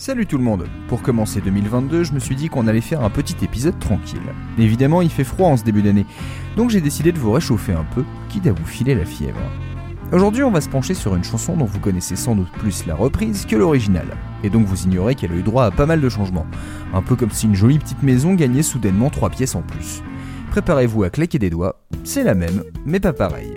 Salut tout le monde Pour commencer 2022, je me suis dit qu'on allait faire un petit épisode tranquille. Évidemment, il fait froid en ce début d'année, donc j'ai décidé de vous réchauffer un peu, quitte à vous filer la fièvre. Aujourd'hui, on va se pencher sur une chanson dont vous connaissez sans doute plus la reprise que l'original, et donc vous ignorez qu'elle a eu droit à pas mal de changements, un peu comme si une jolie petite maison gagnait soudainement 3 pièces en plus. Préparez-vous à claquer des doigts, c'est la même, mais pas pareil.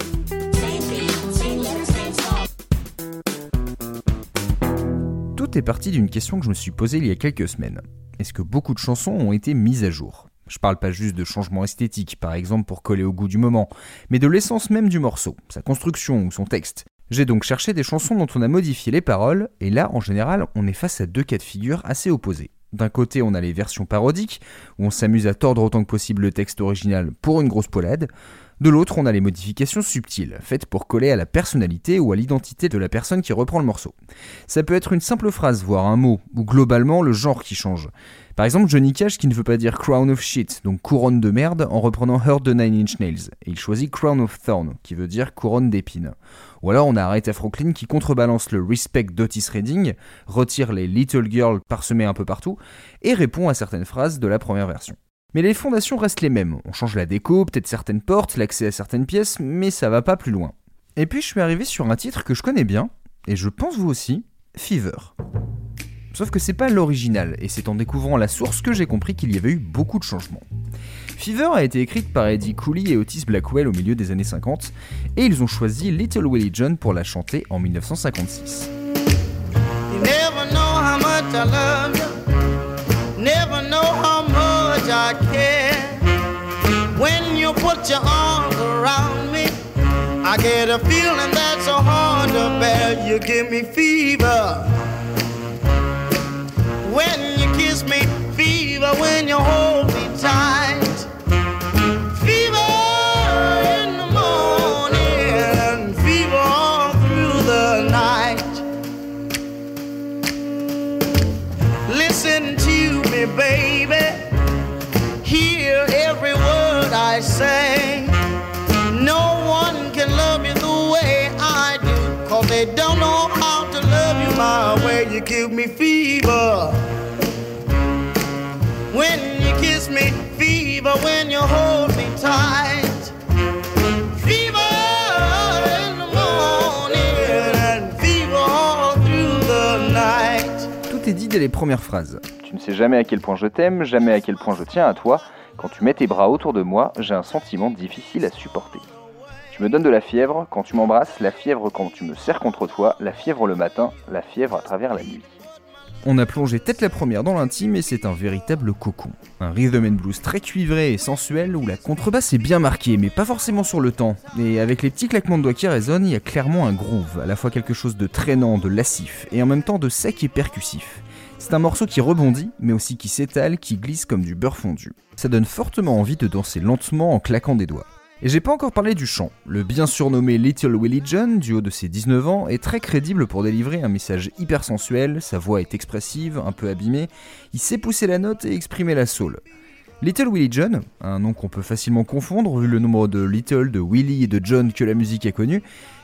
Tout est parti d'une question que je me suis posée il y a quelques semaines. Est-ce que beaucoup de chansons ont été mises à jour? Je parle pas juste de changements esthétiques, par exemple pour coller au goût du moment, mais de l'essence même du morceau, sa construction ou son texte. J'ai donc cherché des chansons dont on a modifié les paroles, et là, en général, on est face à deux cas de figure assez opposés. D'un côté, on a les versions parodiques, où on s'amuse à tordre autant que possible le texte original pour une grosse poilade. De l'autre, on a les modifications subtiles, faites pour coller à la personnalité ou à l'identité de la personne qui reprend le morceau. Ça peut être une simple phrase, voire un mot, ou globalement le genre qui change. Par exemple, Johnny Cash qui ne veut pas dire crown of shit, donc couronne de merde, en reprenant Hurt the Nine Inch Nails, et il choisit crown of thorn, qui veut dire couronne d'épines. Ou alors on a Aretha Franklin qui contrebalance le respect d'Otis Redding, retire les little girls parsemés un peu partout, et répond à certaines phrases de la première version. Mais les fondations restent les mêmes. On change la déco, peut-être certaines portes, l'accès à certaines pièces, mais ça va pas plus loin. Et puis je suis arrivé sur un titre que je connais bien, et je pense vous aussi, Fever. Sauf que c'est pas l'original, et c'est en découvrant la source que j'ai compris qu'il y avait eu beaucoup de changements. Fever a été écrite par Eddie Cooley et Otis Blackwell au milieu des années 50, et ils ont choisi Little Willie John pour la chanter en 1956. I care. You put your arms around me, I get a feeling that's so hard to bear. You give me fever. When you kiss me, fever. When you hold my way. You give me fever. When you kiss me, fever. When you hold me tight. Fever in the morning and fever all through the night. Tout est dit dès les premières phrases. Tu ne sais jamais à quel point je t'aime, jamais à quel point je tiens à toi. Quand tu mets tes bras autour de moi, j'ai un sentiment difficile à supporter. Tu me donnes de la fièvre quand tu m'embrasses, la fièvre quand tu me serres contre toi, la fièvre le matin, la fièvre à travers la nuit. On a plongé tête la première dans l'intime et c'est un véritable cocon. Un rhythm and blues très cuivré et sensuel où la contrebasse est bien marquée, mais pas forcément sur le temps. Et avec les petits claquements de doigts qui résonnent, il y a clairement un groove, à la fois quelque chose de traînant, de lascif, et en même temps de sec et percussif. C'est un morceau qui rebondit, mais aussi qui s'étale, qui glisse comme du beurre fondu. Ça donne fortement envie de danser lentement en claquant des doigts. Et j'ai pas encore parlé du chant. Le bien surnommé Little Willie John, du haut de ses 19 ans, est très crédible pour délivrer un message hyper sensuel, sa voix est expressive, un peu abîmée, il sait pousser la note et exprimer la soul. Little Willie John, un nom qu'on peut facilement confondre vu le nombre de Little, de Willie et de John que la musique a connu,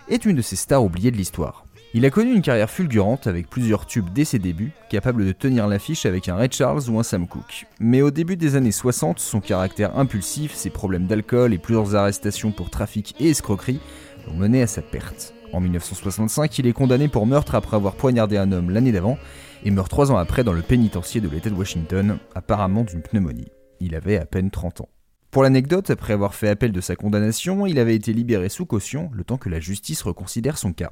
est une de ces stars oubliées de l'histoire. Il a connu une carrière fulgurante avec plusieurs tubes dès ses débuts, capable de tenir l'affiche avec un Ray Charles ou un Sam Cooke. Mais au début des années 60, son caractère impulsif, ses problèmes d'alcool et plusieurs arrestations pour trafic et escroquerie l'ont mené à sa perte. En 1965, il est condamné pour meurtre après avoir poignardé un homme l'année d'avant et meurt trois ans après dans le pénitencier de l'État de Washington, apparemment d'une pneumonie. Il avait à peine 30 ans. Pour l'anecdote, après avoir fait appel de sa condamnation, il avait été libéré sous caution le temps que la justice reconsidère son cas.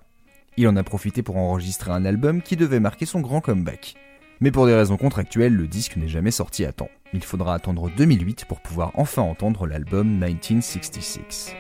Il en a profité pour enregistrer un album qui devait marquer son grand comeback. Mais pour des raisons contractuelles, le disque n'est jamais sorti à temps. Il faudra attendre 2008 pour pouvoir enfin entendre l'album 1966.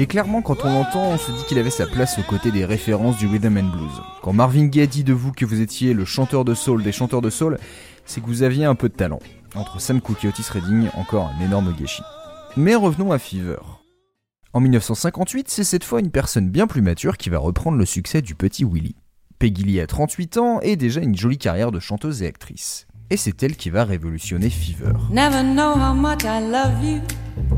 Et clairement, quand on l'entend, on se dit qu'il avait sa place aux côtés des références du rhythm and blues. Quand Marvin Gaye dit de vous que vous étiez le chanteur de soul des chanteurs de soul, c'est que vous aviez un peu de talent. Entre Sam Cooke et Otis Redding, encore un énorme gâchis. Mais revenons à Fever. En 1958, c'est cette fois une personne bien plus mature qui va reprendre le succès du petit Willy. Peggy Lee a 38 ans et déjà une jolie carrière de chanteuse et actrice. Et c'est elle qui va révolutionner Fever. Never know how much I love you.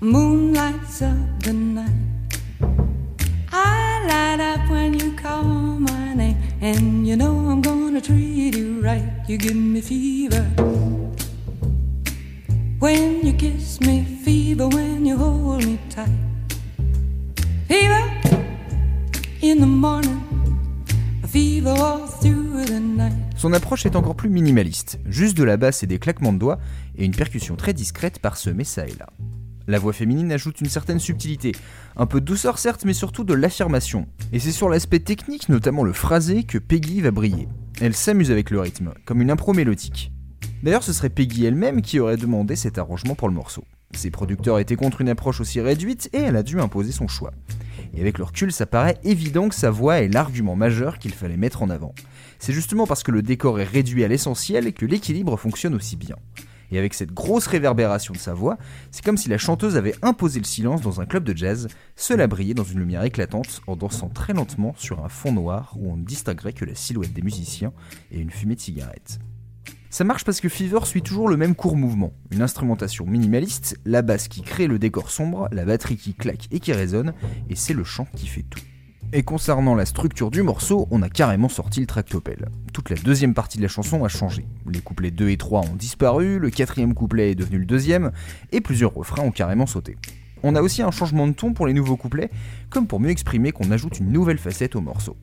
moon lights up the night. I light up when you call my name, and you know I'm gonna treat you right. You give me fever. When you kiss me, fever when you hold me tight. Fever in the morning, fever all through the night. Son approche est encore plus minimaliste, juste de la basse et des claquements de doigts, et une percussion très discrète parsemée ça et là. La voix féminine ajoute une certaine subtilité, un peu de douceur certes, mais surtout de l'affirmation. Et c'est sur l'aspect technique, notamment le phrasé, que Peggy va briller. Elle s'amuse avec le rythme, comme une impro mélodique. D'ailleurs, ce serait Peggy elle-même qui aurait demandé cet arrangement pour le morceau. Ses producteurs étaient contre une approche aussi réduite et elle a dû imposer son choix. Et avec le recul, ça paraît évident que sa voix est l'argument majeur qu'il fallait mettre en avant. C'est justement parce que le décor est réduit à l'essentiel que l'équilibre fonctionne aussi bien. Et avec cette grosse réverbération de sa voix, c'est comme si la chanteuse avait imposé le silence dans un club de jazz, seule à briller dans une lumière éclatante en dansant très lentement sur un fond noir où on ne distinguerait que la silhouette des musiciens et une fumée de cigarette. Ça marche parce que Fever suit toujours le même court mouvement. Une instrumentation minimaliste, la basse qui crée le décor sombre, la batterie qui claque et qui résonne, et c'est le chant qui fait tout. Et concernant la structure du morceau, on a carrément sorti le tractopelle. Toute la deuxième partie de la chanson a changé. Les couplets 2 et 3 ont disparu, le quatrième couplet est devenu le deuxième, et plusieurs refrains ont carrément sauté. On a aussi un changement de ton pour les nouveaux couplets, comme pour mieux exprimer qu'on ajoute une nouvelle facette au morceau.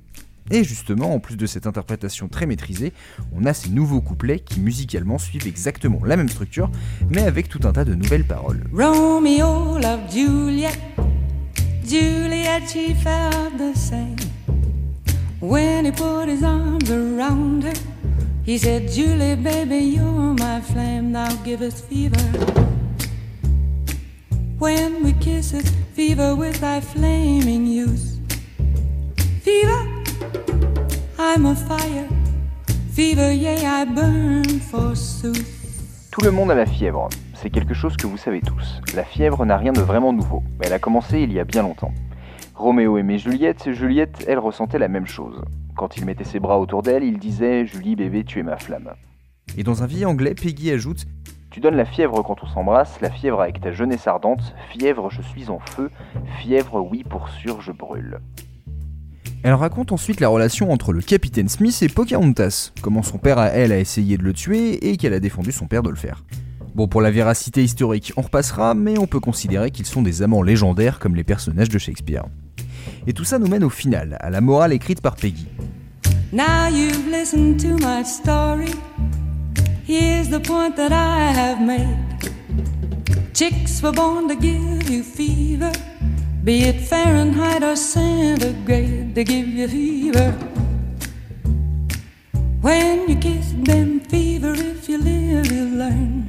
Et justement, en plus de cette interprétation très maîtrisée, on a ces nouveaux couplets qui musicalement suivent exactement la même structure, mais avec tout un tas de nouvelles paroles. Juliet, she felt the same. When he put his arms around her, he said, Julie, baby, you're my flame, now give us fever. When we kiss it, fever with thy flaming youth. Fever, I'm a fire. Fever, yeah, I burn forsooth. Tout le monde a la fièvre. C'est quelque chose que vous savez tous. La fièvre n'a rien de vraiment nouveau. Elle a commencé il y a bien longtemps. Roméo aimait Juliette, Juliette, elle ressentait la même chose. Quand il mettait ses bras autour d'elle, il disait Julie bébé, tu es ma flamme. Et dans un vieil anglais, Peggy ajoute Tu donnes la fièvre quand on s'embrasse, la fièvre avec ta jeunesse ardente, fièvre je suis en feu, fièvre oui pour sûr je brûle. Elle raconte ensuite la relation entre le capitaine Smith et Pocahontas, comment son père à elle a essayé de le tuer et qu'elle a défendu son père de le faire. Bon, pour la véracité historique, on repassera, mais on peut considérer qu'ils sont des amants légendaires comme les personnages de Shakespeare. Et tout ça nous mène au final, à la morale écrite par Peggy. Now you've listened to my story. Here's the point that I have made. Chicks were born to give you fever, be it Fahrenheit or centigrade, they give you fever. When you kiss them, fever, if you live, you learn.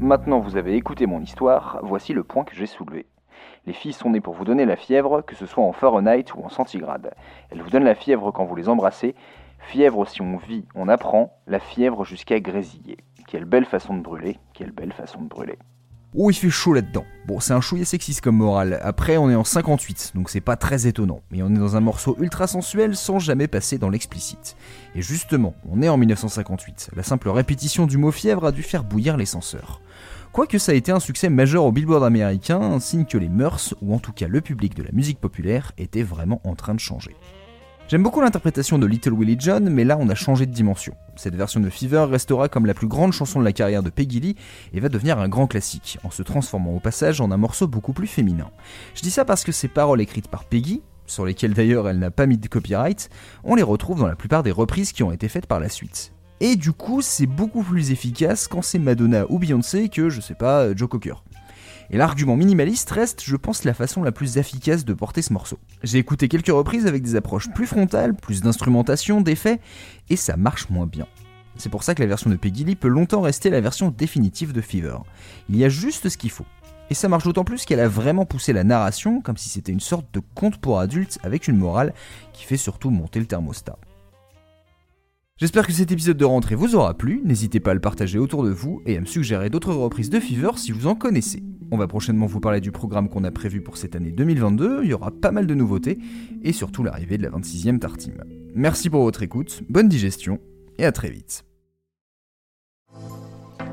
Maintenant vous avez écouté mon histoire, voici le point que j'ai soulevé. Les filles sont nées pour vous donner la fièvre, que ce soit en Fahrenheit ou en centigrade. Elles vous donnent la fièvre quand vous les embrassez. Fièvre si on vit, on apprend, la fièvre jusqu'à grésiller. Quelle belle façon de brûler, quelle belle façon de brûler. Oh, il fait chaud là-dedans. Bon, c'est un chouïa sexiste comme morale. Après, on est en 58, donc c'est pas très étonnant. Mais on est dans un morceau ultra sensuel sans jamais passer dans l'explicite. Et justement, on est en 1958. La simple répétition du mot fièvre a dû faire bouillir les censeurs. Quoique ça a été un succès majeur au Billboard américain, un signe que les mœurs, ou en tout cas le public de la musique populaire, étaient vraiment en train de changer. J'aime beaucoup l'interprétation de Little Willie John, mais là on a changé de dimension. Cette version de Fever restera comme la plus grande chanson de la carrière de Peggy Lee et va devenir un grand classique, en se transformant au passage en un morceau beaucoup plus féminin. Je dis ça parce que ces paroles écrites par Peggy, sur lesquelles d'ailleurs elle n'a pas mis de copyright, on les retrouve dans la plupart des reprises qui ont été faites par la suite. Et du coup, c'est beaucoup plus efficace quand c'est Madonna ou Beyoncé que, je sais pas, Joe Cocker. Et l'argument minimaliste reste, je pense, la façon la plus efficace de porter ce morceau. J'ai écouté quelques reprises avec des approches plus frontales, plus d'instrumentation, d'effets, et ça marche moins bien. C'est pour ça que la version de Peggy Lee peut longtemps rester la version définitive de Fever. Il y a juste ce qu'il faut. Et ça marche d'autant plus qu'elle a vraiment poussé la narration comme si c'était une sorte de conte pour adultes avec une morale qui fait surtout monter le thermostat. J'espère que cet épisode de rentrée vous aura plu, n'hésitez pas à le partager autour de vous et à me suggérer d'autres reprises de Fever si vous en connaissez. On va prochainement vous parler du programme qu'on a prévu pour cette année 2022, il y aura pas mal de nouveautés, et surtout l'arrivée de la 26e Tartime. Merci pour votre écoute, bonne digestion, et à très vite.